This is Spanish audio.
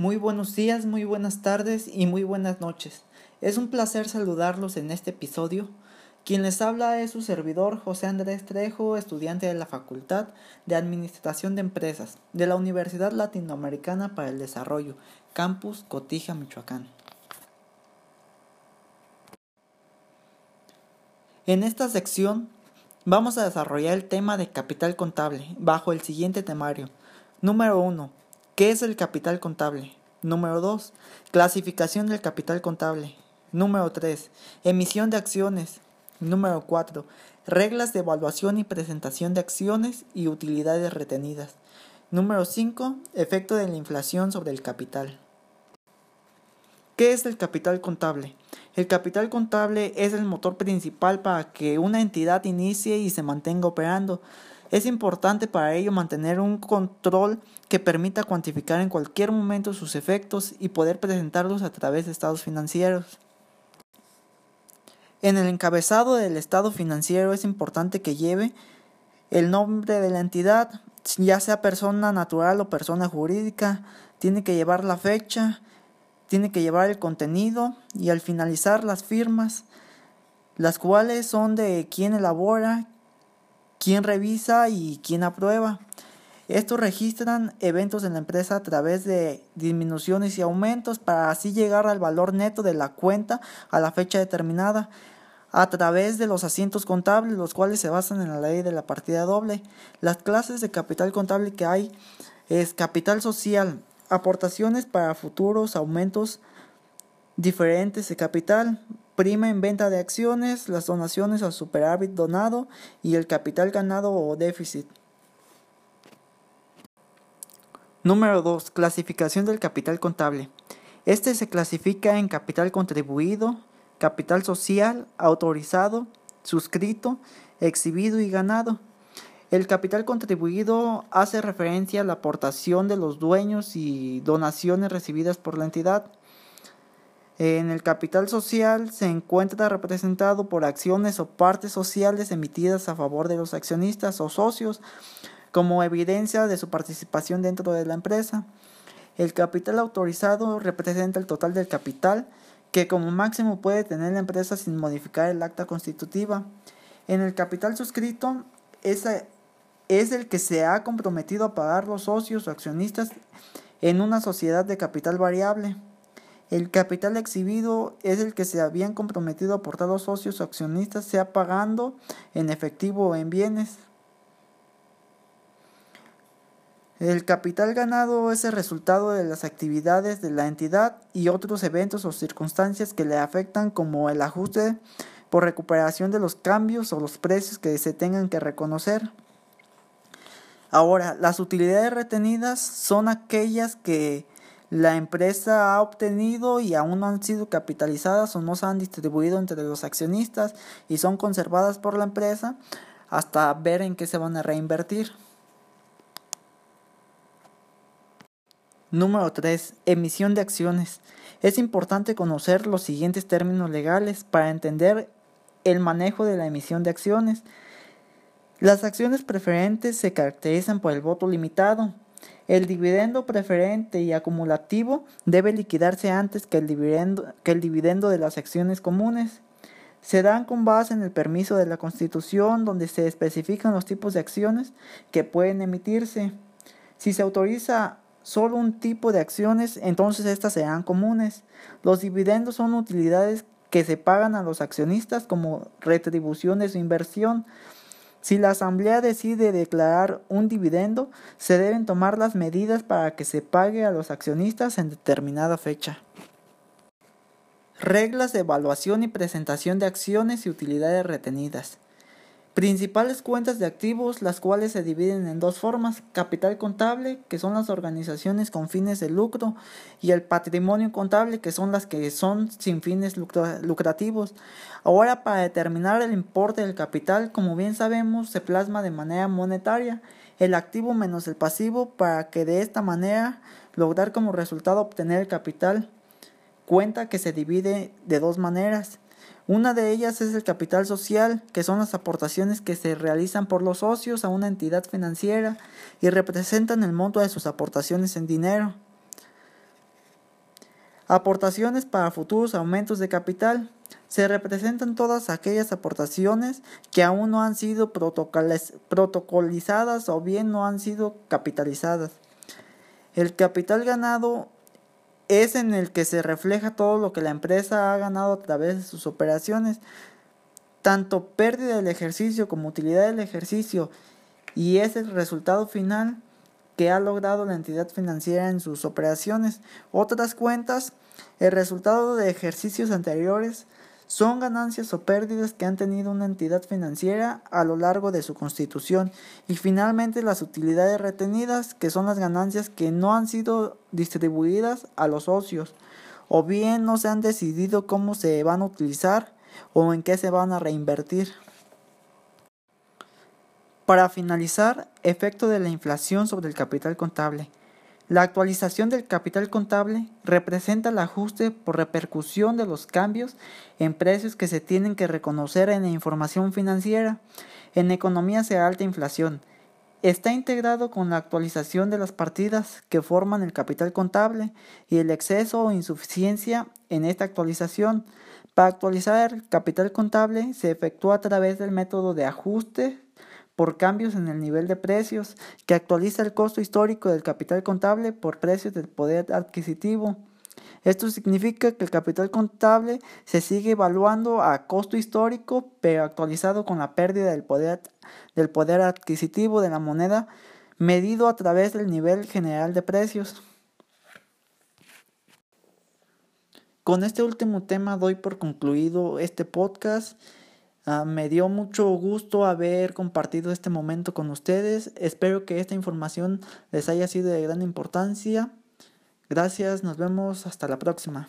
Muy buenos días, muy buenas tardes y muy buenas noches. Es un placer saludarlos en este episodio. Quien les habla es su servidor José Andrés Trejo, estudiante de la Facultad de Administración de Empresas de la Universidad Latinoamericana para el Desarrollo, Campus Cotija, Michoacán. En esta sección vamos a desarrollar el tema de capital contable bajo el siguiente temario. Número 1. ¿Qué es el capital contable? Número 2. Clasificación del capital contable. Número 3. Emisión de acciones. Número 4. Reglas de evaluación y presentación de acciones y utilidades retenidas. Número 5. Efecto de la inflación sobre el capital. ¿Qué es el capital contable? El capital contable es el motor principal para que una entidad inicie y se mantenga operando. Es importante para ello mantener un control que permita cuantificar en cualquier momento sus efectos y poder presentarlos a través de estados financieros. En el encabezado del estado financiero es importante que lleve el nombre de la entidad, ya sea persona natural o persona jurídica, tiene que llevar la fecha, tiene que llevar el contenido y al finalizar las firmas, las cuales son de quien elabora, quién revisa y quién aprueba. Estos registran eventos en la empresa a través de disminuciones y aumentos para así llegar al valor neto de la cuenta a la fecha determinada a través de los asientos contables, los cuales se basan en la ley de la partida doble. Las clases de capital contable que hay es capital social, aportaciones para futuros aumentos diferentes de capital, prima en venta de acciones, las donaciones al superávit donado y el capital ganado o déficit. Número 2. Clasificación del capital contable. Este se clasifica en capital contribuido, capital social, autorizado, suscrito, exhibido y ganado. El capital contribuido hace referencia a la aportación de los dueños y donaciones recibidas por la entidad. En el capital social se encuentra representado por acciones o partes sociales emitidas a favor de los accionistas o socios como evidencia de su participación dentro de la empresa. El capital autorizado representa el total del capital que como máximo puede tener la empresa sin modificar el acta constitutiva. En el capital suscrito es, el que se ha comprometido a pagar los socios o accionistas en una sociedad de capital variable. El capital exhibido es el que se habían comprometido a aportar los socios o accionistas, sea pagando en efectivo o en bienes. El capital ganado es el resultado de las actividades de la entidad y otros eventos o circunstancias que le afectan como el ajuste por recuperación de los cambios o los precios que se tengan que reconocer. Ahora, las utilidades retenidas son aquellas que la empresa ha obtenido y aún no han sido capitalizadas o no se han distribuido entre los accionistas y son conservadas por la empresa hasta ver en qué se van a reinvertir. Número 3. Emisión de acciones. Es importante conocer los siguientes términos legales para entender el manejo de la emisión de acciones. Las acciones preferentes se caracterizan por el voto limitado, el dividendo preferente y acumulativo debe liquidarse antes que el dividendo, que el dividendo de las acciones comunes. Se dan con base en el permiso de la Constitución donde se especifican los tipos de acciones que pueden emitirse. Si se autoriza solo un tipo de acciones, entonces estas serán comunes. Los dividendos son utilidades que se pagan a los accionistas como retribución de su inversión. Si la Asamblea decide declarar un dividendo, se deben tomar las medidas para que se pague a los accionistas en determinada fecha. Reglas de evaluación y presentación de acciones y utilidades retenidas. Principales cuentas de activos, las cuales se dividen en dos formas, capital contable, que son las organizaciones con fines de lucro, y el patrimonio contable, que son las que son sin fines lucrativos. Ahora, para determinar el importe del capital, como bien sabemos, se plasma de manera monetaria el activo menos el pasivo para que de esta manera lograr como resultado obtener el capital. Cuenta que se divide de dos maneras una de ellas es el capital social, que son las aportaciones que se realizan por los socios a una entidad financiera y representan el monto de sus aportaciones en dinero. Aportaciones para futuros aumentos de capital. Se representan todas aquellas aportaciones que aún no han sido protocolizadas o bien no han sido capitalizadas. El capital ganado es en el que se refleja todo lo que la empresa ha ganado a través de sus operaciones, tanto pérdida del ejercicio como utilidad del ejercicio, y es el resultado final que ha logrado la entidad financiera en sus operaciones. Otras cuentas, el resultado de ejercicios anteriores, son ganancias o pérdidas que han tenido una entidad financiera a lo largo de su constitución y finalmente las utilidades retenidas que son las ganancias que no han sido distribuidas a los socios o bien no se han decidido cómo se van a utilizar o en qué se van a reinvertir. Para finalizar, efecto de la inflación sobre el capital contable. La actualización del capital contable representa el ajuste por repercusión de los cambios en precios que se tienen que reconocer en la información financiera. En economías de alta inflación, está integrado con la actualización de las partidas que forman el capital contable y el exceso o insuficiencia en esta actualización. Para actualizar el capital contable se efectúa a través del método de ajuste por cambios en el nivel de precios, que actualiza el costo histórico del capital contable por precios del poder adquisitivo. Esto significa que el capital contable se sigue evaluando a costo histórico, pero actualizado con la pérdida del poder, del poder adquisitivo de la moneda, medido a través del nivel general de precios. Con este último tema doy por concluido este podcast. Ah, me dio mucho gusto haber compartido este momento con ustedes. Espero que esta información les haya sido de gran importancia. Gracias, nos vemos hasta la próxima.